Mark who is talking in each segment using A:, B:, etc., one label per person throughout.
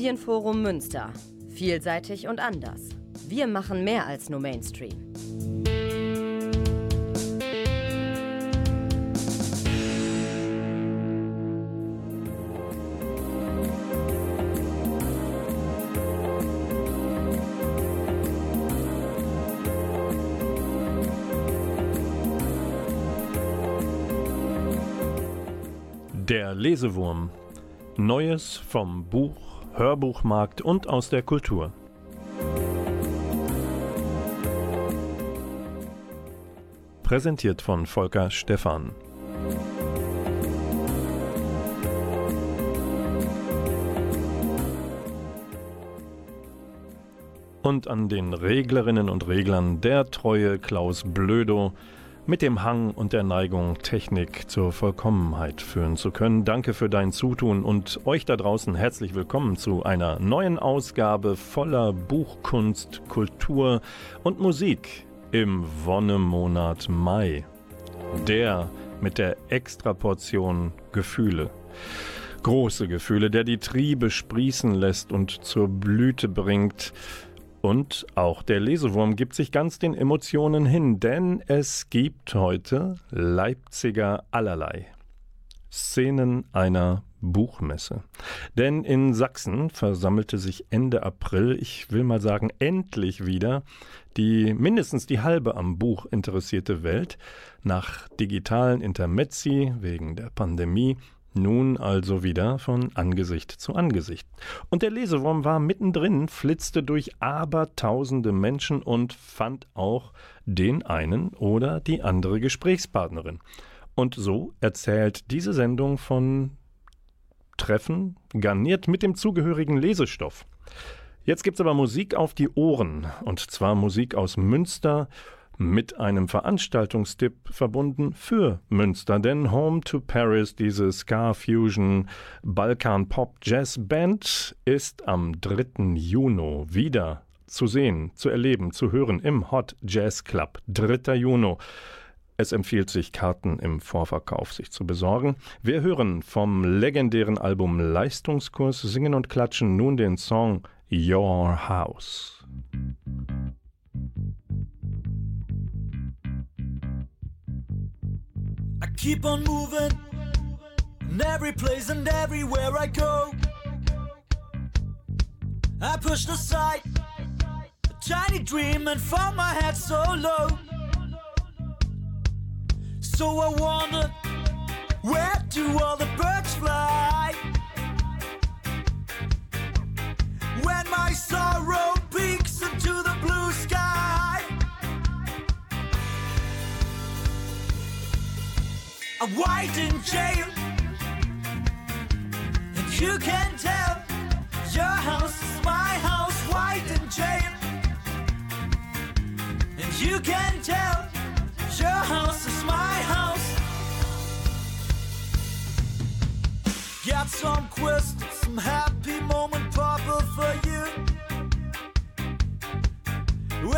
A: Medienforum Münster. Vielseitig und anders. Wir machen mehr als nur Mainstream.
B: Der Lesewurm. Neues vom Buch, Hörbuchmarkt und aus der Kultur. Präsentiert von Volker Stephan. Und an den Reglerinnen und Reglern der treue Klaus Blödo, mit dem Hang und der Neigung, Technik zur Vollkommenheit führen zu können. Danke für dein Zutun und euch da draußen herzlich willkommen zu einer neuen Ausgabe voller Buchkunst, Kultur und Musik im Wonnemonat Mai. Der mit der Extraportion Gefühle. Große Gefühle, der die Triebe sprießen lässt und zur Blüte bringt, und auch der Lesewurm gibt sich ganz den Emotionen hin, denn es gibt heute Leipziger allerlei. Szenen einer Buchmesse. Denn in Sachsen versammelte sich Ende April, ich will mal sagen, endlich wieder die mindestens die halbe am Buch interessierte Welt nach digitalen Intermezzi wegen der Pandemie nun also wieder von Angesicht zu Angesicht. Und der Lesewurm war mittendrin, flitzte durch abertausende Menschen und fand auch den einen oder die andere Gesprächspartnerin. Und so erzählt diese Sendung von Treffen, garniert mit dem zugehörigen Lesestoff. Jetzt gibt's aber Musik auf die Ohren, und zwar Musik aus Münster mit einem Veranstaltungstipp verbunden für Münster, denn Home to Paris, diese Ska Fusion Balkan Pop Jazz Band, ist am 3. Juni wieder zu sehen, zu erleben, zu hören im Hot Jazz Club. 3. Juni. Es empfiehlt sich, Karten im Vorverkauf sich zu besorgen. Wir hören vom legendären Album Leistungskurs Singen und Klatschen nun den Song Your House.
C: Keep on moving in every place and everywhere I go. I pushed aside a tiny dream and found my head so low. So I wondered, where do all the birds fly? When my sorrow I'm white in jail, and you can tell your house is my house. White in jail, and you can tell your house is my house. Got some quest, some happy moment, Papa, for you.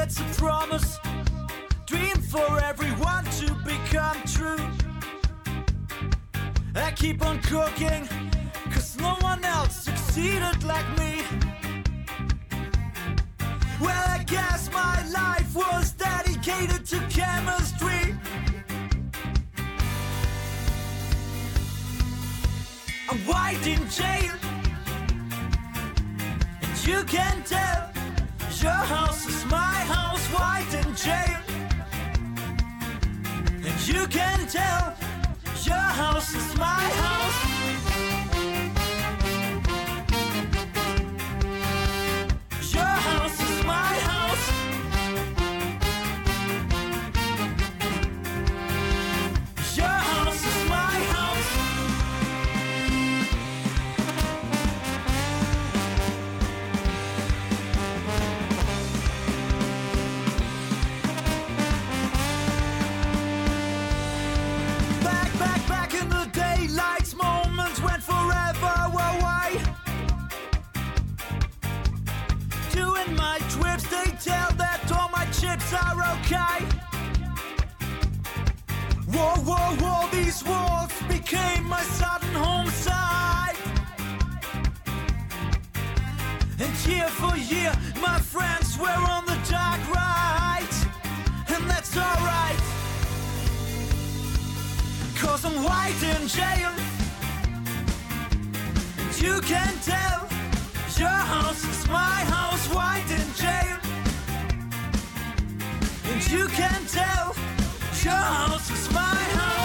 C: It's a promise, dream for everyone to become true. I keep on cooking, cause no one else succeeded like me. Well, I guess my life was dedicated to chemistry. I'm white in jail, and you can tell your house is my house. White in jail, and you can tell your house is my house. Are okay. Whoa, whoa, whoa, these walls became my sudden home side. And year for year, my friends were on the dark ride. And that's alright. Cause I'm white in jail. And you can tell your house is my house, white in jail. And you can tell your house is my house.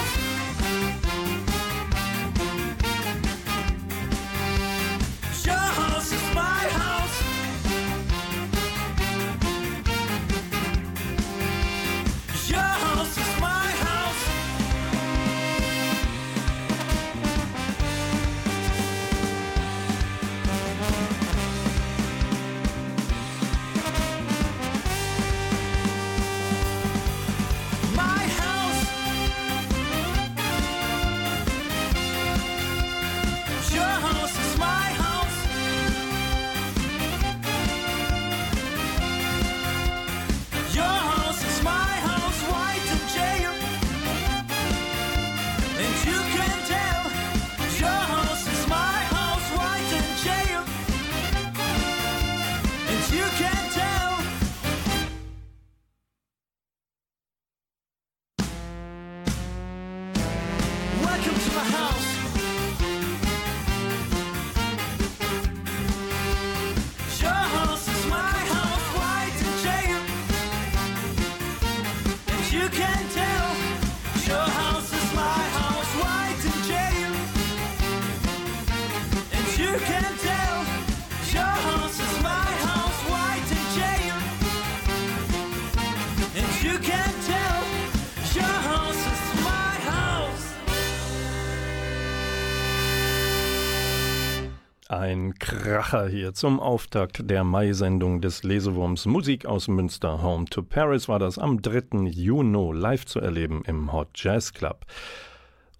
B: Ein Kracher hier zum Auftakt der Mai-Sendung des Lesewurms Musik aus Münster. Home to Paris war das am 3. Juni live zu erleben im Hot Jazz Club.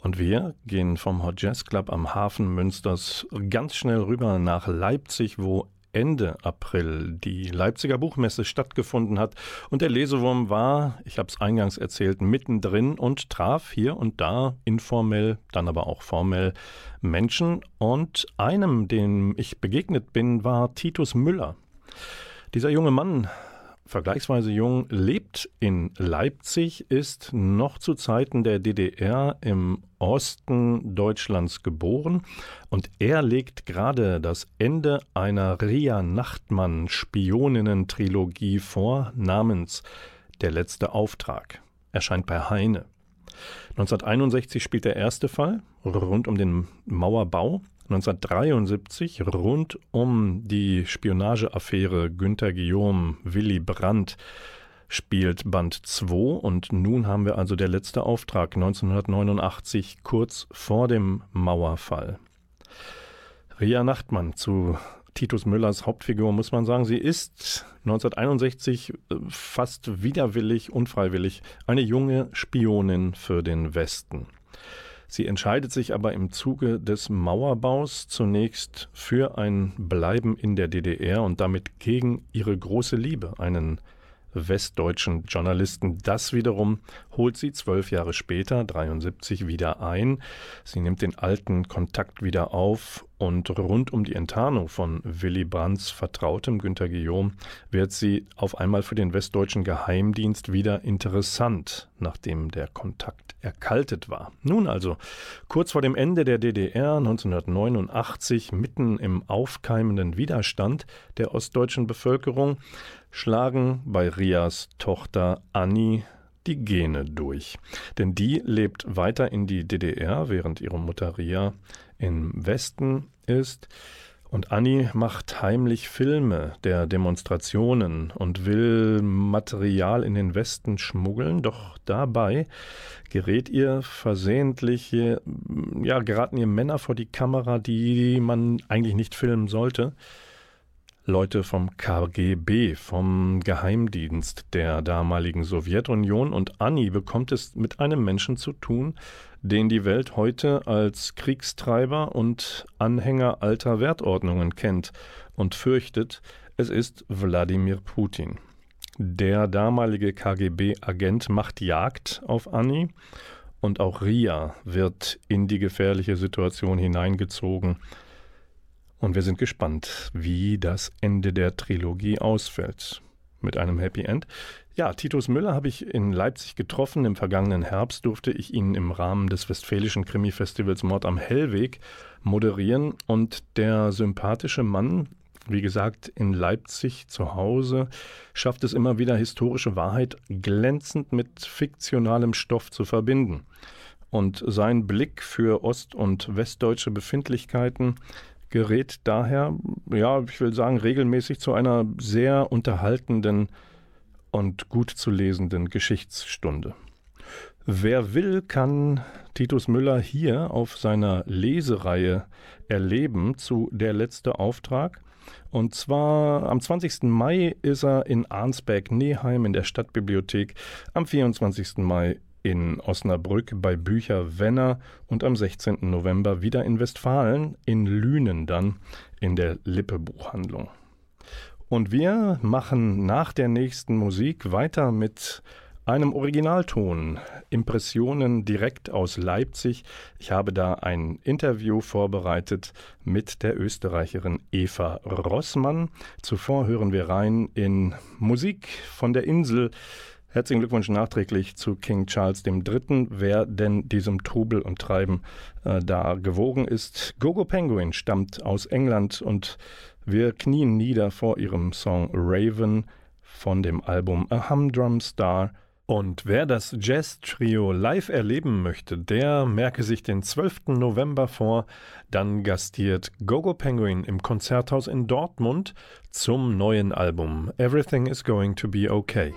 B: Und wir gehen vom Hot Jazz Club am Hafen Münsters ganz schnell rüber nach Leipzig, wo Ende April die Leipziger Buchmesse stattgefunden hat. Und der Lesewurm war, ich habe es eingangs erzählt, mittendrin und traf hier und da informell, dann aber auch formell Menschen. Und einem, dem ich begegnet bin, war Titus Müller. Dieser junge Mann vergleichsweise jung, lebt in Leipzig, ist noch zu Zeiten der DDR im Osten Deutschlands geboren und er legt gerade das Ende einer Ria Nachtmann Spioninnen-Trilogie vor, namens Der letzte Auftrag. Erscheint bei Heine. 1961 spielt der erste Fall rund um den Mauerbau. 1973 rund um die Spionageaffäre Günter Guillaume, Willy Brandt spielt Band 2 und nun haben wir also der letzte Auftrag 1989 kurz vor dem Mauerfall. Ria Nachtmann zu Titus Müllers Hauptfigur muss man sagen, sie ist 1961 fast widerwillig, unfreiwillig eine junge Spionin für den Westen. Sie entscheidet sich aber im Zuge des Mauerbaus zunächst für ein Bleiben in der DDR und damit gegen ihre große Liebe, einen westdeutschen Journalisten. Das wiederum holt sie zwölf Jahre später, 73, wieder ein. Sie nimmt den alten Kontakt wieder auf und rund um die Enttarnung von Willy Brandts Vertrautem Günter Guillaume wird sie auf einmal für den westdeutschen Geheimdienst wieder interessant, nachdem der Kontakt erkaltet war. Nun also, kurz vor dem Ende der DDR 1989, mitten im aufkeimenden Widerstand der ostdeutschen Bevölkerung, schlagen bei Rias Tochter Annie die Gene durch. Denn die lebt weiter in die DDR, während ihre Mutter Ria im Westen ist. Und Annie macht heimlich Filme der Demonstrationen und will Material in den Westen schmuggeln, doch dabei gerät ihr versehentlich, ja, geraten ihr Männer vor die Kamera, die man eigentlich nicht filmen sollte. Leute vom KGB, vom Geheimdienst der damaligen Sowjetunion und Annie bekommt es mit einem Menschen zu tun, den die Welt heute als Kriegstreiber und Anhänger alter Wertordnungen kennt und fürchtet, es ist Wladimir Putin. Der damalige KGB-Agent macht Jagd auf Annie und auch Ria wird in die gefährliche Situation hineingezogen. Und wir sind gespannt, wie das Ende der Trilogie ausfällt. Mit einem Happy End. Ja, Titus Müller habe ich in Leipzig getroffen. Im vergangenen Herbst durfte ich ihn im Rahmen des Westfälischen Krimi-Festivals Mord am Hellweg moderieren. Und der sympathische Mann, wie gesagt, in Leipzig zu Hause, schafft es immer wieder, historische Wahrheit glänzend mit fiktionalem Stoff zu verbinden. Und sein Blick für ost- und westdeutsche Befindlichkeiten gerät daher, ja, ich will sagen, regelmäßig zu einer sehr unterhaltenden und gut zu lesenden Geschichtsstunde. Wer will, kann Titus Müller hier auf seiner Lesereihe erleben zu Der letzte Auftrag. Und zwar am 20. Mai ist er in Arnsberg-Neheim in der Stadtbibliothek, am 24. Mai in Osnabrück bei Bücher Wenner und am 16. November wieder in Westfalen, in Lünen dann, in der Lippe Buchhandlung. Und wir machen nach der nächsten Musik weiter mit einem Originalton, Impressionen direkt aus Leipzig. Ich habe da ein Interview vorbereitet mit der Österreicherin Eva Rossmann. Zuvor hören wir rein in Musik von der Insel Herzlichen Glückwunsch nachträglich zu King Charles III., wer denn diesem Trubel und Treiben äh, da gewogen ist. Gogo Penguin stammt aus England und wir knien nieder vor ihrem Song Raven von dem Album A Humdrum Star. Und wer das Jazz-Trio live erleben möchte, der merke sich den 12. November vor. Dann gastiert Gogo Penguin im Konzerthaus in Dortmund zum neuen Album Everything is Going to Be Okay.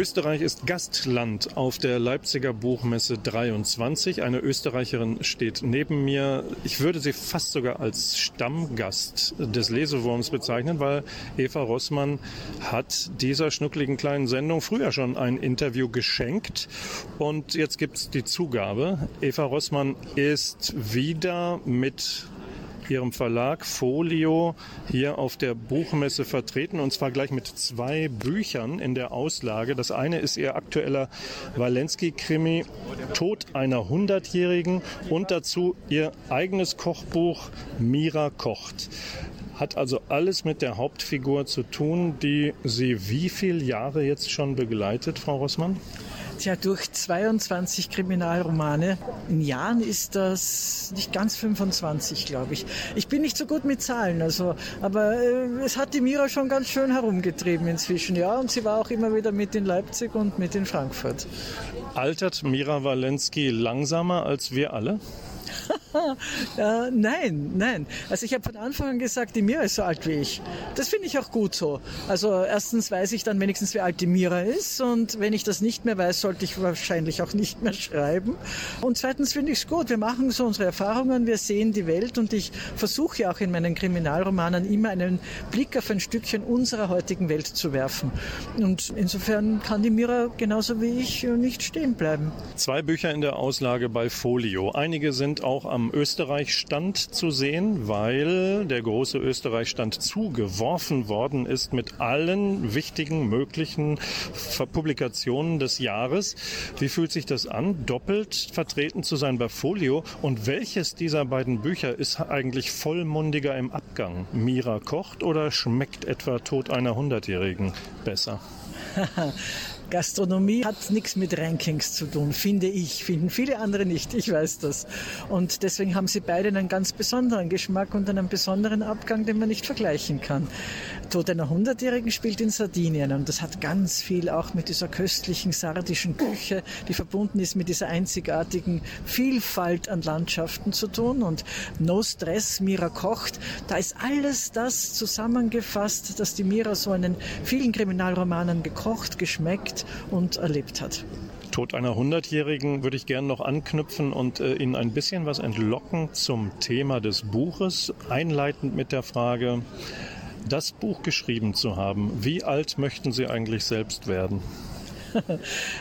B: Österreich ist Gastland auf der Leipziger Buchmesse 23. Eine Österreicherin steht neben mir. Ich würde sie fast sogar als Stammgast des Lesewurms bezeichnen, weil Eva Rossmann hat dieser schnuckligen kleinen Sendung früher schon ein Interview geschenkt. Und jetzt gibt es die Zugabe. Eva Rossmann ist wieder mit Ihrem Verlag Folio hier auf der Buchmesse vertreten und zwar gleich mit zwei Büchern in der Auslage. Das eine ist Ihr aktueller Walensky-Krimi Tod einer Hundertjährigen und dazu Ihr eigenes Kochbuch Mira kocht hat also alles mit der Hauptfigur zu tun, die Sie wie viele Jahre jetzt schon begleitet, Frau Rossmann?
D: Tja, durch 22 Kriminalromane. In Jahren ist das nicht ganz 25, glaube ich. Ich bin nicht so gut mit Zahlen, also, aber äh, es hat die Mira schon ganz schön herumgetrieben inzwischen, ja. Und sie war auch immer wieder mit in Leipzig und mit in Frankfurt.
B: Altert Mira Walensky langsamer als wir alle?
D: äh, nein, nein. Also ich habe von Anfang an gesagt, die Mira ist so alt wie ich. Das finde ich auch gut so. Also erstens weiß ich dann wenigstens, wie alt die Mira ist und wenn ich das nicht mehr weiß, sollte ich wahrscheinlich auch nicht mehr schreiben. Und zweitens finde ich es gut. Wir machen so unsere Erfahrungen, wir sehen die Welt und ich versuche auch in meinen Kriminalromanen immer einen Blick auf ein Stückchen unserer heutigen Welt zu werfen. Und insofern kann die Mira genauso wie ich nicht stehen bleiben.
B: Zwei Bücher in der Auslage bei Folio. Einige sind auch am am Österreich-Stand zu sehen, weil der große Österreich-Stand zugeworfen worden ist mit allen wichtigen möglichen Publikationen des Jahres. Wie fühlt sich das an, doppelt vertreten zu sein bei Folio? Und welches dieser beiden Bücher ist eigentlich vollmundiger im Abgang? Mira kocht oder schmeckt etwa Tod einer Hundertjährigen besser?
D: Gastronomie hat nichts mit Rankings zu tun, finde ich, finden viele andere nicht, ich weiß das. Und deswegen haben sie beide einen ganz besonderen Geschmack und einen besonderen Abgang, den man nicht vergleichen kann. Tod einer Hundertjährigen spielt in Sardinien und das hat ganz viel auch mit dieser köstlichen sardischen Küche, die verbunden ist mit dieser einzigartigen Vielfalt an Landschaften zu tun. Und No Stress, Mira kocht, da ist alles das zusammengefasst, dass die Mira so in den vielen Kriminalromanen gekocht, geschmeckt und erlebt hat.
B: Tod einer Hundertjährigen würde ich gerne noch anknüpfen und äh, Ihnen ein bisschen was entlocken zum Thema des Buches, einleitend mit der Frage, das Buch geschrieben zu haben, wie alt möchten Sie eigentlich selbst werden?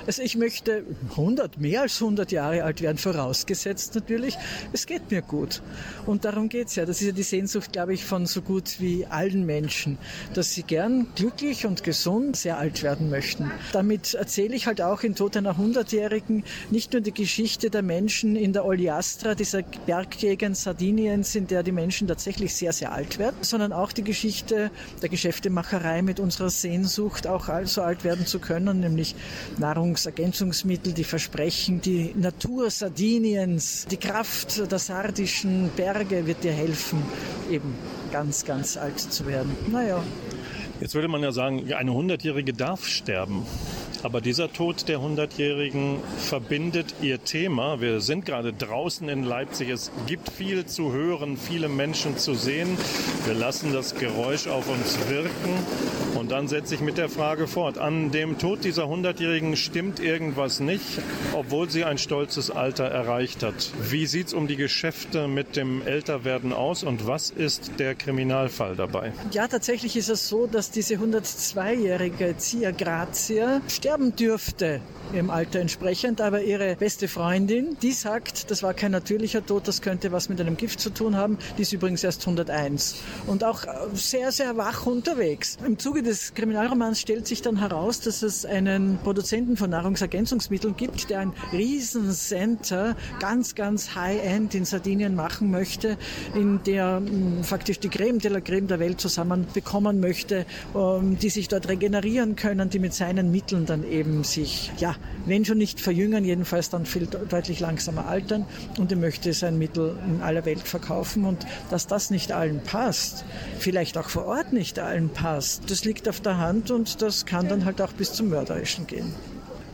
D: Also ich möchte 100, mehr als 100 Jahre alt werden, vorausgesetzt natürlich, es geht mir gut. Und darum geht es ja. Das ist ja die Sehnsucht, glaube ich, von so gut wie allen Menschen, dass sie gern glücklich und gesund sehr alt werden möchten. Damit erzähle ich halt auch in Tod einer Hundertjährigen nicht nur die Geschichte der Menschen in der Oliastra, dieser Berggegend Sardiniens, in der die Menschen tatsächlich sehr, sehr alt werden, sondern auch die Geschichte der Geschäftemacherei mit unserer Sehnsucht, auch so alt werden zu können, nämlich Nahrungsergänzungsmittel, die versprechen, die Natur Sardiniens, die Kraft der sardischen Berge wird dir helfen, eben ganz, ganz alt zu werden. Naja.
B: Jetzt würde man ja sagen, eine Hundertjährige darf sterben. Aber dieser Tod der Hundertjährigen verbindet ihr Thema. Wir sind gerade draußen in Leipzig. Es gibt viel zu hören, viele Menschen zu sehen. Wir lassen das Geräusch auf uns wirken. Und dann setze ich mit der Frage fort. An dem Tod dieser Hundertjährigen stimmt irgendwas nicht, obwohl sie ein stolzes Alter erreicht hat. Wie sieht es um die Geschäfte mit dem Älterwerden aus und was ist der Kriminalfall dabei?
D: Ja, tatsächlich ist es so, dass diese 102-jährige Zia Grazia sterben dürfte im Alter entsprechend, aber ihre beste Freundin, die sagt, das war kein natürlicher Tod, das könnte was mit einem Gift zu tun haben, die ist übrigens erst 101 und auch äh, sehr, sehr wach unterwegs. Im Zuge des Kriminalromans stellt sich dann heraus, dass es einen Produzenten von Nahrungsergänzungsmitteln gibt, der ein Riesencenter, ganz, ganz High-End in Sardinien machen möchte, in der hm, faktisch die Creme de la Creme der Welt zusammen bekommen möchte, ähm, die sich dort regenerieren können, die mit seinen Mitteln dann eben sich, ja, wenn schon nicht verjüngern, jedenfalls dann viel deutlich langsamer altern. Und er möchte sein Mittel in aller Welt verkaufen. Und dass das nicht allen passt, vielleicht auch vor Ort nicht allen passt, das liegt auf der Hand und das kann dann halt auch bis zum Mörderischen gehen.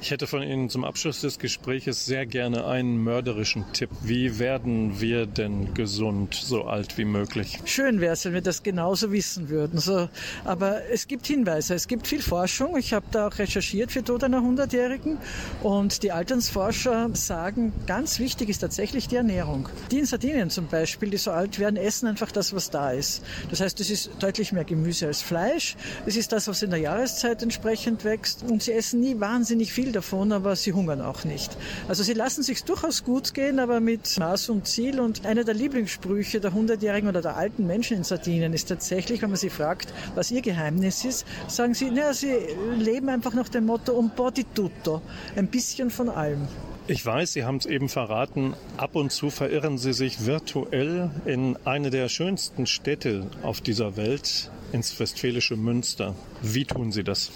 B: Ich hätte von Ihnen zum Abschluss des Gespräches sehr gerne einen mörderischen Tipp. Wie werden wir denn gesund, so alt wie möglich?
D: Schön wäre es, wenn wir das genauso wissen würden. So, aber es gibt Hinweise, es gibt viel Forschung. Ich habe da auch recherchiert für Tod einer 100-Jährigen und die Alternsforscher sagen, ganz wichtig ist tatsächlich die Ernährung. Die in Sardinien zum Beispiel, die so alt werden, essen einfach das, was da ist. Das heißt, es ist deutlich mehr Gemüse als Fleisch. Es ist das, was in der Jahreszeit entsprechend wächst und sie essen nie wahnsinnig viel davon, aber sie hungern auch nicht. Also sie lassen sich durchaus gut gehen, aber mit Maß und Ziel. Und einer der Lieblingssprüche der 100-Jährigen oder der alten Menschen in Sardinien ist tatsächlich, wenn man sie fragt, was ihr Geheimnis ist, sagen sie, naja, sie leben einfach nach dem Motto un po di tutto, ein bisschen von allem.
B: Ich weiß, Sie haben es eben verraten, ab und zu verirren Sie sich virtuell in eine der schönsten Städte auf dieser Welt, ins westfälische Münster. Wie tun Sie das?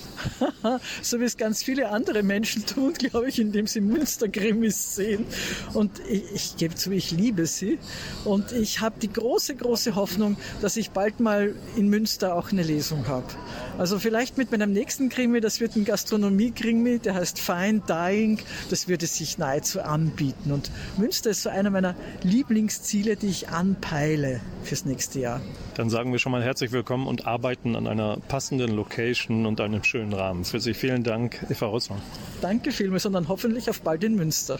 D: so wie es ganz viele andere Menschen tun, glaube ich, indem sie Münster-Krimis sehen. Und ich, ich gebe zu, ich liebe sie. Und ich habe die große, große Hoffnung, dass ich bald mal in Münster auch eine Lesung habe. Also vielleicht mit meinem nächsten Krimi, das wird ein Gastronomie-Krimi, der heißt Fine Dying. Das würde sich nahezu anbieten. Und Münster ist so einer meiner Lieblingsziele, die ich anpeile fürs nächste Jahr.
B: Dann sagen wir schon mal herzlich willkommen und arbeiten an einer passenden Location und einem schönen Rahmen. Für Sie vielen Dank, Eva Rossmann.
D: Danke vielmals und dann hoffentlich auf bald in Münster.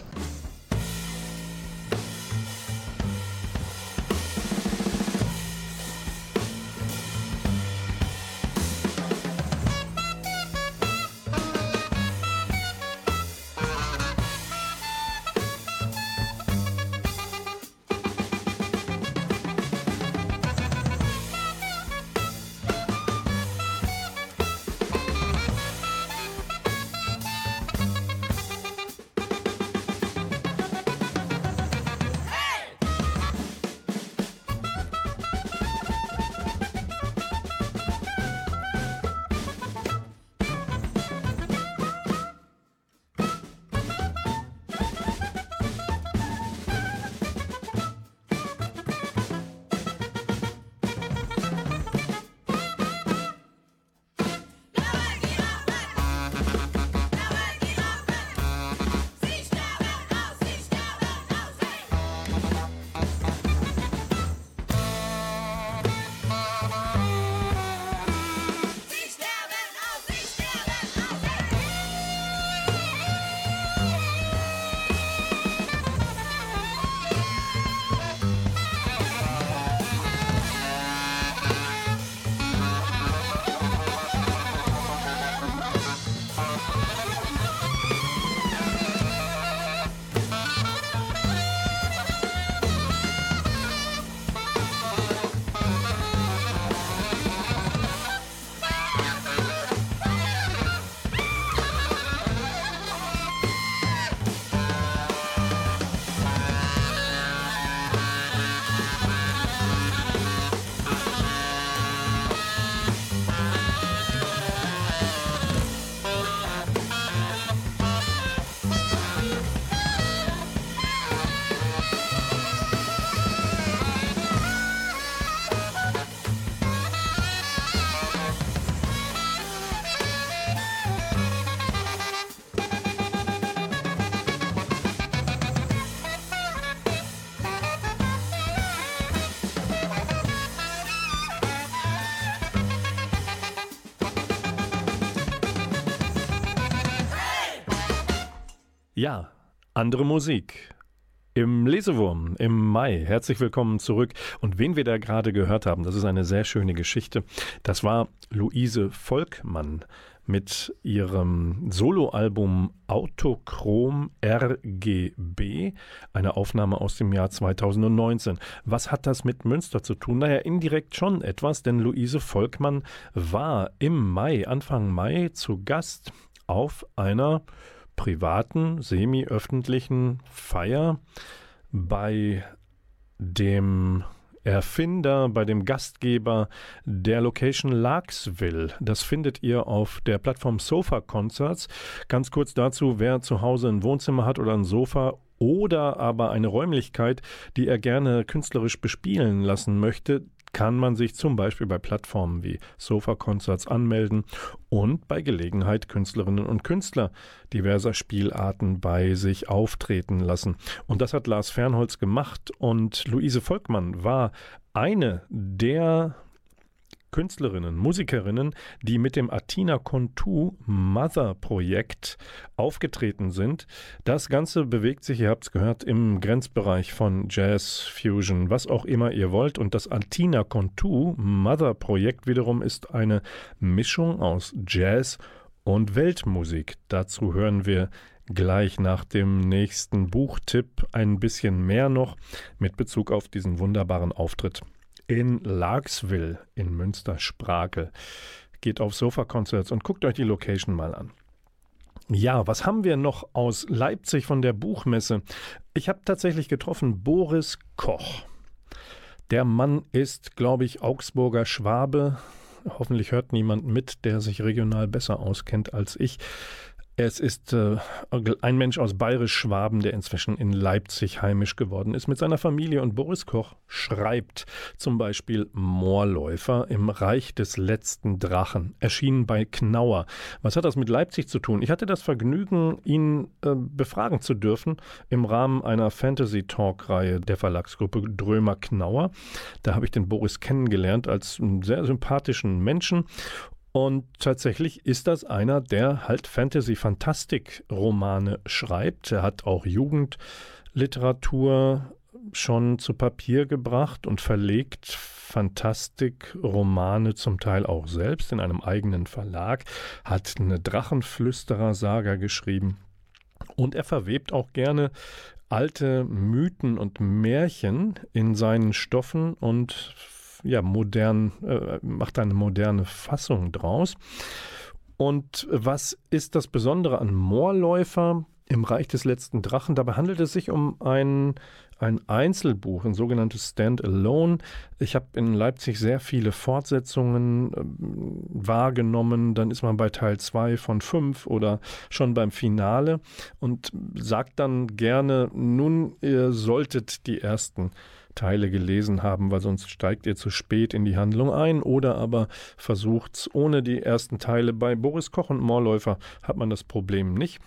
B: Andere Musik. Im Lesewurm im Mai. Herzlich willkommen zurück. Und wen wir da gerade gehört haben, das ist eine sehr schöne Geschichte. Das war Luise Volkmann mit ihrem Soloalbum Autochrom RGB, eine Aufnahme aus dem Jahr 2019. Was hat das mit Münster zu tun? Naja, indirekt schon etwas, denn Luise Volkmann war im Mai, Anfang Mai, zu Gast auf einer privaten, semi-öffentlichen Feier bei dem Erfinder, bei dem Gastgeber der Location Larksville. Das findet ihr auf der Plattform Sofa Concerts. Ganz kurz dazu, wer zu Hause ein Wohnzimmer hat oder ein Sofa oder aber eine Räumlichkeit, die er gerne künstlerisch bespielen lassen möchte, kann man sich zum Beispiel bei Plattformen wie Sofa Concerts anmelden und bei Gelegenheit Künstlerinnen und Künstler diverser Spielarten bei sich auftreten lassen. Und das hat Lars Fernholz gemacht und Luise Volkmann war eine der Künstlerinnen, Musikerinnen, die mit dem Atina Contu Mother Projekt aufgetreten sind. Das Ganze bewegt sich, ihr habt es gehört, im Grenzbereich von Jazz, Fusion, was auch immer ihr wollt. Und das Atina Contu Mother Projekt wiederum ist eine Mischung aus Jazz und Weltmusik. Dazu hören wir gleich nach dem nächsten Buchtipp ein bisschen mehr noch mit Bezug auf diesen wunderbaren Auftritt in Larksville in Münster-Sprakel. Geht auf Sofa-Concerts und guckt euch die Location mal an. Ja, was haben wir noch aus Leipzig von der Buchmesse? Ich habe tatsächlich getroffen Boris Koch. Der Mann ist, glaube ich, Augsburger Schwabe. Hoffentlich hört niemand mit, der sich regional besser auskennt als ich. Es ist äh, ein Mensch aus Bayerisch-Schwaben, der inzwischen in Leipzig heimisch geworden ist mit seiner Familie. Und Boris Koch schreibt zum Beispiel Moorläufer im Reich des letzten Drachen, erschienen bei Knauer. Was hat das mit Leipzig zu tun? Ich hatte das Vergnügen, ihn äh, befragen zu dürfen im Rahmen einer Fantasy-Talk-Reihe der Verlagsgruppe Drömer Knauer. Da habe ich den Boris kennengelernt als einen sehr sympathischen Menschen und tatsächlich ist das einer, der halt Fantasy-Fantastik-Romane schreibt. Er hat auch Jugendliteratur schon zu Papier gebracht und verlegt Fantastik-Romane zum Teil auch selbst in einem eigenen Verlag, hat eine Drachenflüsterer-Saga geschrieben und er verwebt auch gerne alte Mythen und Märchen in seinen Stoffen und ja, modern, äh, macht eine moderne Fassung draus. Und was ist das Besondere an Moorläufer im Reich des letzten Drachen? Dabei handelt es sich um ein, ein Einzelbuch, ein sogenanntes Stand-Alone. Ich habe in Leipzig sehr viele Fortsetzungen äh, wahrgenommen. Dann ist man bei Teil 2 von 5 oder schon beim Finale und sagt dann gerne, nun, ihr solltet die ersten Teile gelesen haben, weil sonst steigt ihr zu spät in die Handlung ein oder aber versucht es ohne die ersten Teile. Bei Boris Koch und Moorläufer hat man das Problem nicht.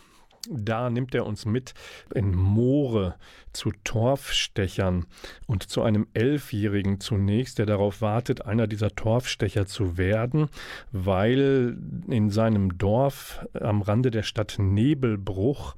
B: Da nimmt er uns mit in Moore zu Torfstechern und zu einem Elfjährigen zunächst, der darauf wartet, einer dieser Torfstecher zu werden, weil in seinem Dorf am Rande der Stadt Nebelbruch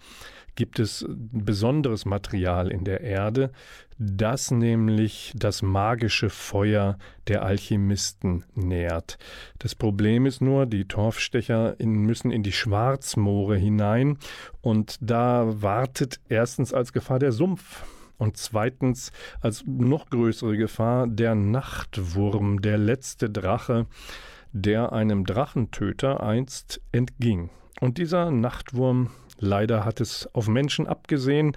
B: gibt es besonderes Material in der Erde, das nämlich das magische Feuer der Alchemisten nährt. Das Problem ist nur, die Torfstecher müssen in die Schwarzmoore hinein und da wartet erstens als Gefahr der Sumpf und zweitens als noch größere Gefahr der Nachtwurm, der letzte Drache, der einem Drachentöter einst entging. Und dieser Nachtwurm Leider hat es auf Menschen abgesehen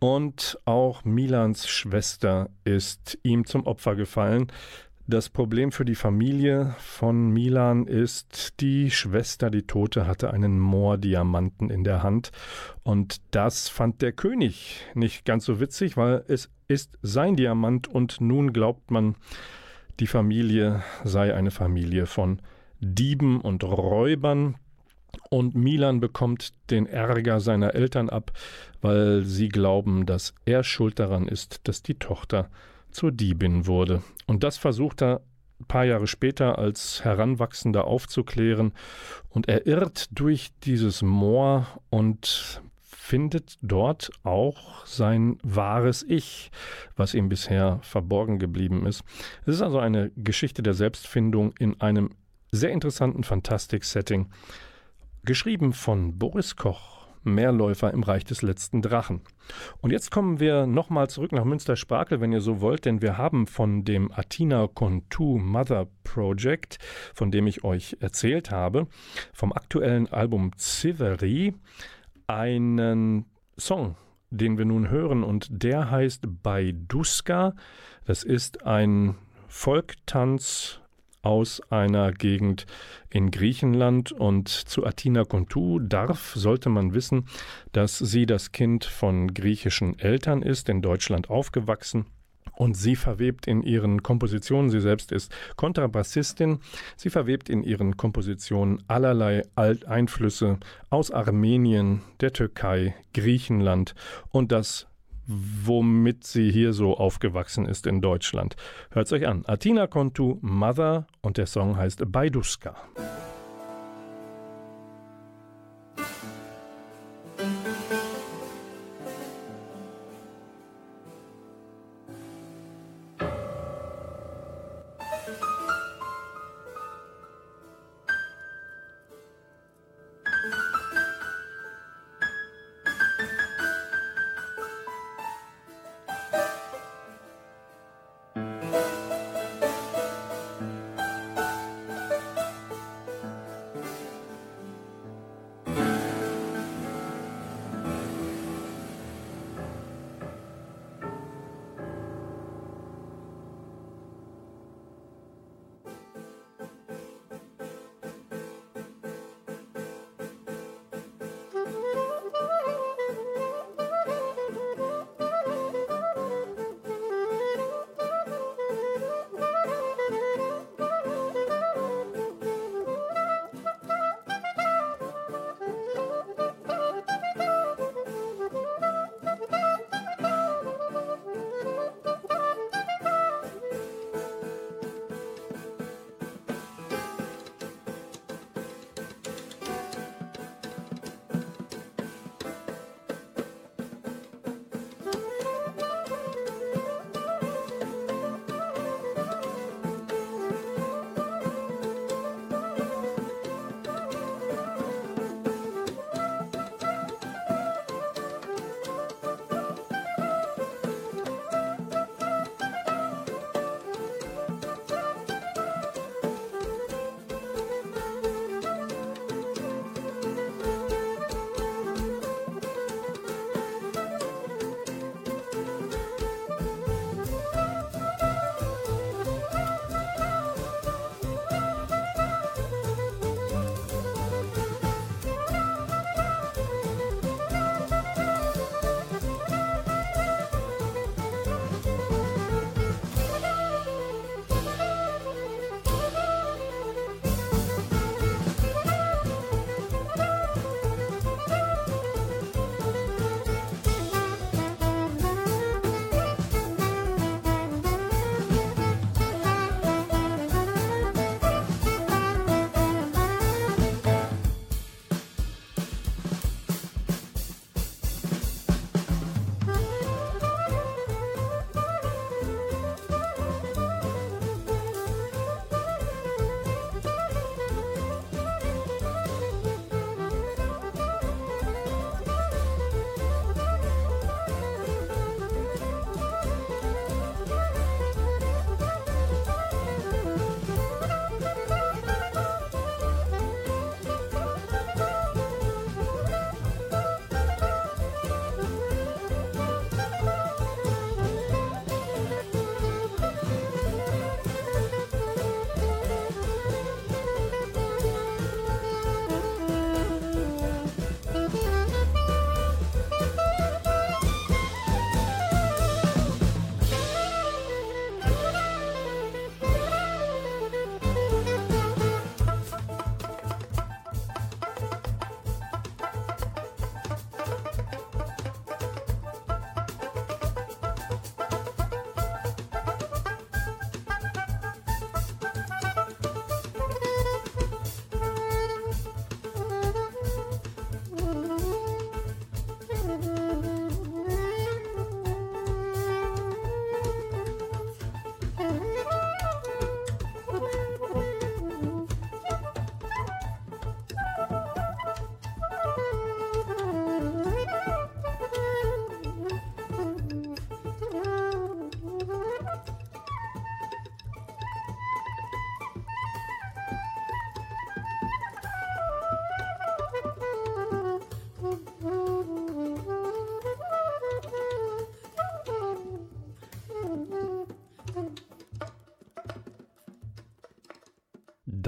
B: und auch Milans Schwester ist ihm zum Opfer gefallen. Das Problem für die Familie von Milan ist, die Schwester, die Tote, hatte einen Moordiamanten in der Hand. Und das fand der König nicht ganz so witzig, weil es ist sein Diamant und nun glaubt man, die Familie sei eine Familie von Dieben und Räubern. Und Milan bekommt den Ärger seiner Eltern ab, weil sie glauben, dass er schuld daran ist, dass die Tochter zur Diebin wurde. Und das versucht er ein paar Jahre später als Heranwachsender aufzuklären. Und er irrt durch dieses Moor und findet dort auch sein wahres Ich, was ihm bisher verborgen geblieben ist. Es ist also eine Geschichte der Selbstfindung in einem sehr interessanten Fantastik-Setting. Geschrieben von Boris Koch, Mehrläufer im Reich des letzten Drachen. Und jetzt kommen wir nochmal zurück nach Münster-Sprakel, wenn ihr so wollt, denn wir haben von dem Atina Contu Mother Project, von dem ich euch erzählt habe, vom aktuellen Album Ziveri, einen Song, den wir nun hören und der heißt Baiduska. Das ist ein Folktanz aus einer Gegend in Griechenland. Und zu Athina Kontou darf, sollte man wissen, dass sie das Kind von griechischen Eltern ist, in Deutschland aufgewachsen. Und sie verwebt in ihren Kompositionen, sie selbst ist Kontrabassistin, sie verwebt in ihren Kompositionen allerlei Alteinflüsse aus Armenien, der Türkei, Griechenland und das womit sie hier so aufgewachsen ist in Deutschland. Hört's euch an. Atina Kontu, Mother und der Song heißt Baiduska.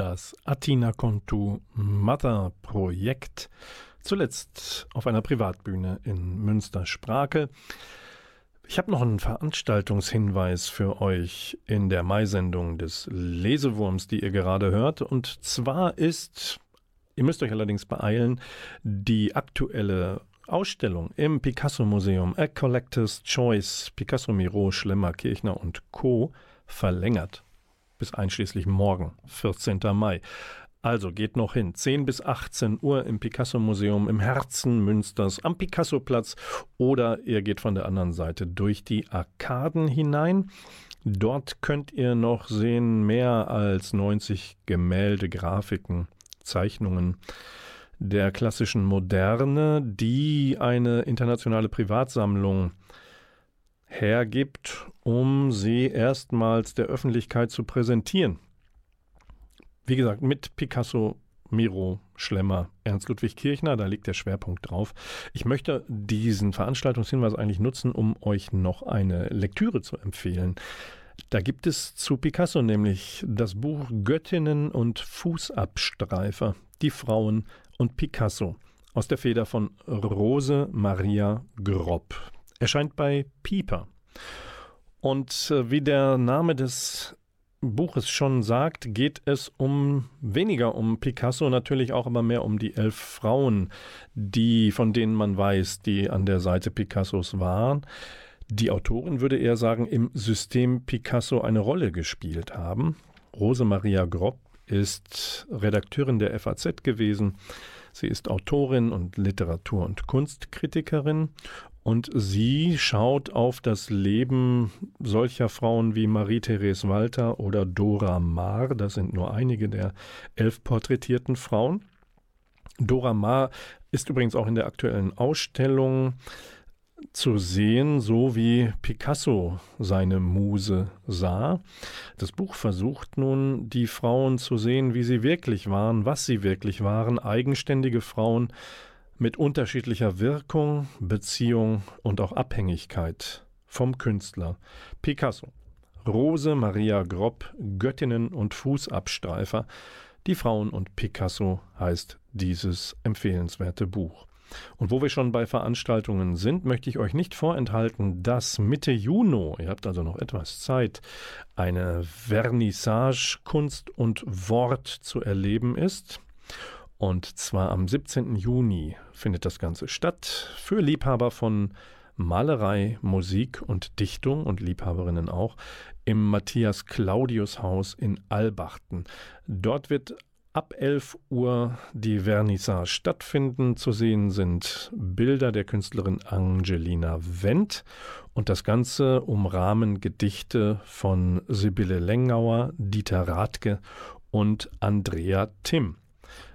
B: Das Atina Contu Mother Projekt, zuletzt auf einer Privatbühne in Münster-Sprake. Ich habe noch einen Veranstaltungshinweis für euch in der Mai-Sendung des Lesewurms, die ihr gerade hört. Und zwar ist, ihr müsst euch allerdings beeilen, die aktuelle Ausstellung im Picasso-Museum A Collector's Choice Picasso, Miro, Schlemmer, Kirchner und Co. verlängert bis einschließlich morgen, 14. Mai. Also geht noch hin. 10 bis 18 Uhr im Picasso-Museum im Herzen Münsters am Picasso-Platz oder ihr geht von der anderen Seite durch die Arkaden hinein. Dort könnt ihr noch sehen mehr als 90 Gemälde, Grafiken, Zeichnungen der klassischen Moderne, die eine internationale Privatsammlung hergibt, um sie erstmals der Öffentlichkeit zu präsentieren. Wie gesagt, mit Picasso, Miro, Schlemmer, Ernst Ludwig Kirchner, da liegt der Schwerpunkt drauf. Ich möchte diesen Veranstaltungshinweis eigentlich nutzen, um euch noch eine Lektüre zu empfehlen. Da gibt es zu Picasso nämlich das Buch Göttinnen und Fußabstreifer, die Frauen und Picasso aus der Feder von Rose Maria Gropp. Erscheint bei Pieper. Und äh, wie der Name des Buches schon sagt, geht es um weniger um Picasso, natürlich auch aber mehr um die elf Frauen, die, von denen man weiß, die an der Seite Picassos waren. Die Autorin würde eher sagen, im System Picasso eine Rolle gespielt haben. Rose Maria Gropp ist Redakteurin der FAZ gewesen. Sie ist Autorin und Literatur- und Kunstkritikerin und sie schaut auf das Leben solcher Frauen wie Marie-Therese Walter oder Dora Maar. Das sind nur einige der elf porträtierten Frauen. Dora Maar ist übrigens auch in der aktuellen Ausstellung zu sehen, so wie Picasso seine Muse sah. Das Buch versucht nun, die Frauen zu sehen, wie sie wirklich waren, was sie wirklich waren, eigenständige Frauen, mit unterschiedlicher Wirkung, Beziehung und auch Abhängigkeit vom Künstler Picasso. Rose Maria Gropp, Göttinnen und Fußabstreifer. Die Frauen und Picasso heißt dieses empfehlenswerte Buch. Und wo wir schon bei Veranstaltungen sind, möchte ich euch nicht vorenthalten, dass Mitte Juni, ihr habt also noch etwas Zeit, eine Vernissage Kunst und Wort zu erleben ist. Und zwar am 17. Juni findet das Ganze statt für Liebhaber von Malerei, Musik und Dichtung und Liebhaberinnen auch im Matthias Claudius Haus in Albachten. Dort wird ab 11 Uhr die Vernissage stattfinden. Zu sehen sind Bilder der Künstlerin Angelina Wendt und das Ganze umrahmen Gedichte von Sibylle Lengauer, Dieter Rathke und Andrea Timm.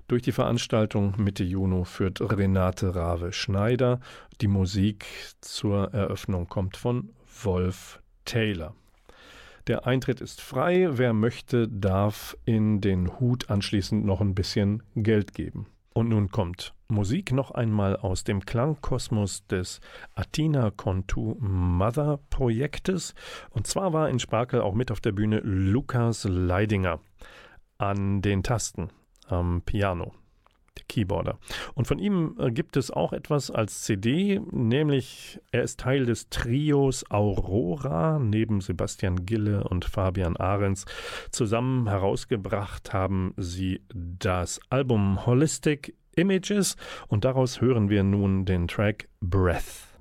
B: Durch die Veranstaltung Mitte Juni führt Renate Rave Schneider. Die Musik zur Eröffnung kommt von Wolf Taylor. Der Eintritt ist frei. Wer möchte, darf in den Hut anschließend noch ein bisschen Geld geben. Und nun kommt Musik noch einmal aus dem Klangkosmos des Athena Contu Mother Projektes. Und zwar war in Sparkel auch mit auf der Bühne Lukas Leidinger an den Tasten am Piano, der Keyboarder. Und von ihm äh, gibt es auch etwas als CD, nämlich er ist Teil des Trios Aurora, neben Sebastian Gille und Fabian Ahrens. Zusammen herausgebracht haben sie das Album Holistic Images und daraus hören wir nun den Track Breath.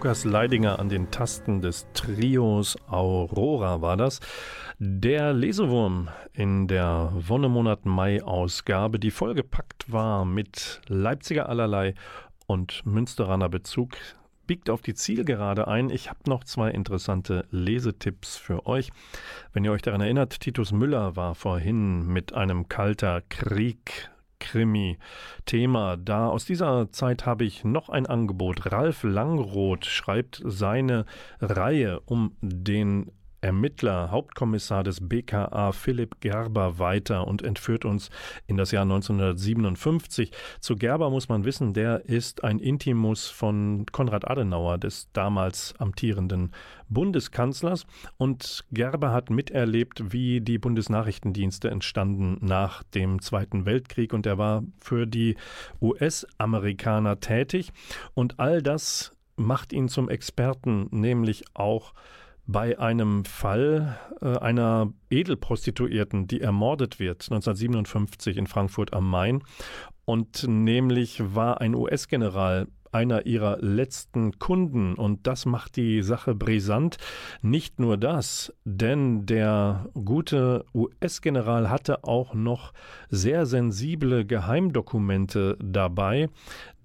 B: Lukas Leidinger an den Tasten des Trios Aurora war das. Der Lesewurm in der Wonnemonat Mai-Ausgabe, die vollgepackt war mit Leipziger allerlei und Münsteraner Bezug, biegt auf die Zielgerade ein. Ich habe noch zwei interessante Lesetipps für euch. Wenn ihr euch daran erinnert, Titus Müller war vorhin mit einem kalter Krieg Krimi-Thema da. Aus dieser Zeit habe ich noch ein Angebot. Ralf Langroth schreibt seine Reihe um den Ermittler, Hauptkommissar des BKA Philipp Gerber weiter und entführt uns in das Jahr 1957. Zu Gerber muss man wissen, der ist ein Intimus von Konrad Adenauer, des damals amtierenden Bundeskanzlers. Und Gerber hat miterlebt, wie die Bundesnachrichtendienste entstanden nach dem Zweiten Weltkrieg. Und er war für die US-Amerikaner tätig. Und all das macht ihn zum Experten, nämlich auch bei einem Fall äh, einer Edelprostituierten, die ermordet wird, 1957 in Frankfurt am Main. Und nämlich war ein US-General einer ihrer letzten Kunden. Und das macht die Sache brisant. Nicht nur das, denn der gute US-General hatte auch noch sehr sensible Geheimdokumente dabei,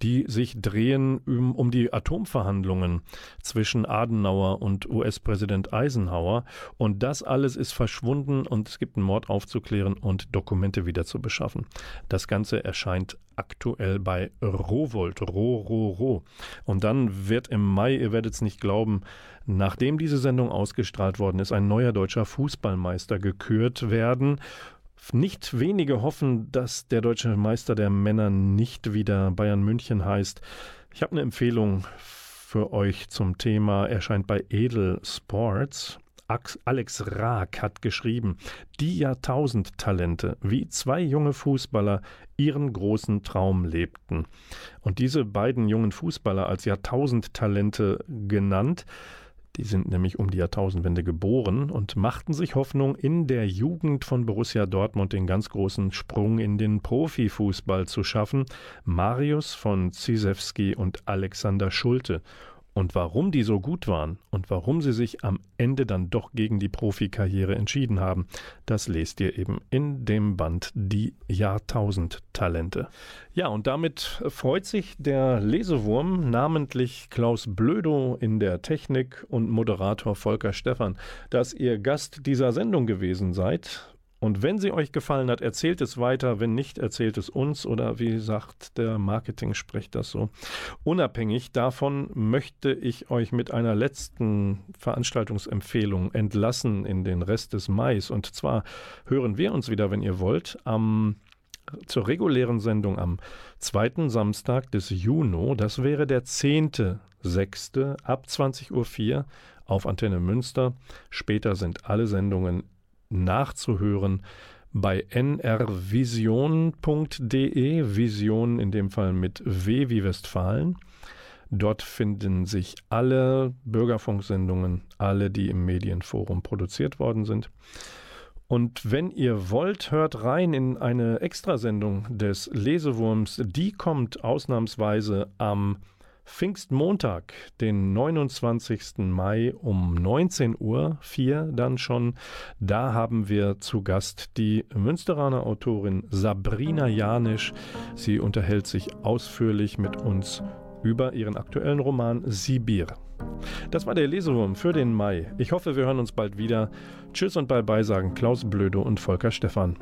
B: die sich drehen um, um die Atomverhandlungen zwischen Adenauer und US-Präsident Eisenhower. Und das alles ist verschwunden und es gibt einen Mord aufzuklären und Dokumente wieder zu beschaffen. Das Ganze erscheint aktuell bei Rowold, Ro, Ro, Ro. Und dann wird im Mai, ihr werdet es nicht glauben, nachdem diese Sendung ausgestrahlt worden ist, ein neuer deutscher Fußballmeister gekürt werden. Nicht wenige hoffen, dass der deutsche Meister der Männer nicht wieder Bayern München heißt. Ich habe eine Empfehlung für euch zum Thema, erscheint bei Edel Sports. Alex Raak hat geschrieben, die Jahrtausendtalente, wie zwei junge Fußballer ihren großen Traum lebten. Und diese beiden jungen Fußballer als Jahrtausendtalente genannt, die sind nämlich um die Jahrtausendwende geboren und machten sich Hoffnung, in der Jugend von Borussia Dortmund den ganz großen Sprung in den Profifußball zu schaffen. Marius von Zizewski und Alexander Schulte. Und warum die so gut waren und warum sie sich am Ende dann doch gegen die Profikarriere entschieden haben, das lest ihr eben in dem Band Die Jahrtausendtalente. Ja, und damit freut sich der Lesewurm, namentlich Klaus Blödo in der Technik und Moderator Volker Stephan, dass ihr Gast dieser Sendung gewesen seid. Und wenn sie euch gefallen hat, erzählt es weiter. Wenn nicht, erzählt es uns oder wie sagt der Marketing spricht das so. Unabhängig davon möchte ich euch mit einer letzten Veranstaltungsempfehlung entlassen in den Rest des Mais. Und zwar hören wir uns wieder, wenn ihr wollt, am zur regulären Sendung am zweiten Samstag des Juni. Das wäre der 10.6. ab 20.04 Uhr auf Antenne Münster. Später sind alle Sendungen nachzuhören bei nrvision.de, Vision in dem Fall mit W wie Westfalen. Dort finden sich alle Bürgerfunksendungen, alle, die im Medienforum produziert worden sind. Und wenn ihr wollt, hört rein in eine Extrasendung des Lesewurms. Die kommt ausnahmsweise am Pfingstmontag, den 29. Mai um 19 Uhr, 4 dann schon. Da haben wir zu Gast die Münsteraner Autorin Sabrina Janisch. Sie unterhält sich ausführlich mit uns über ihren aktuellen Roman Sibir. Das war der Lesewurm für den Mai. Ich hoffe, wir hören uns bald wieder. Tschüss und bye bye sagen Klaus Blödo und Volker Stephan.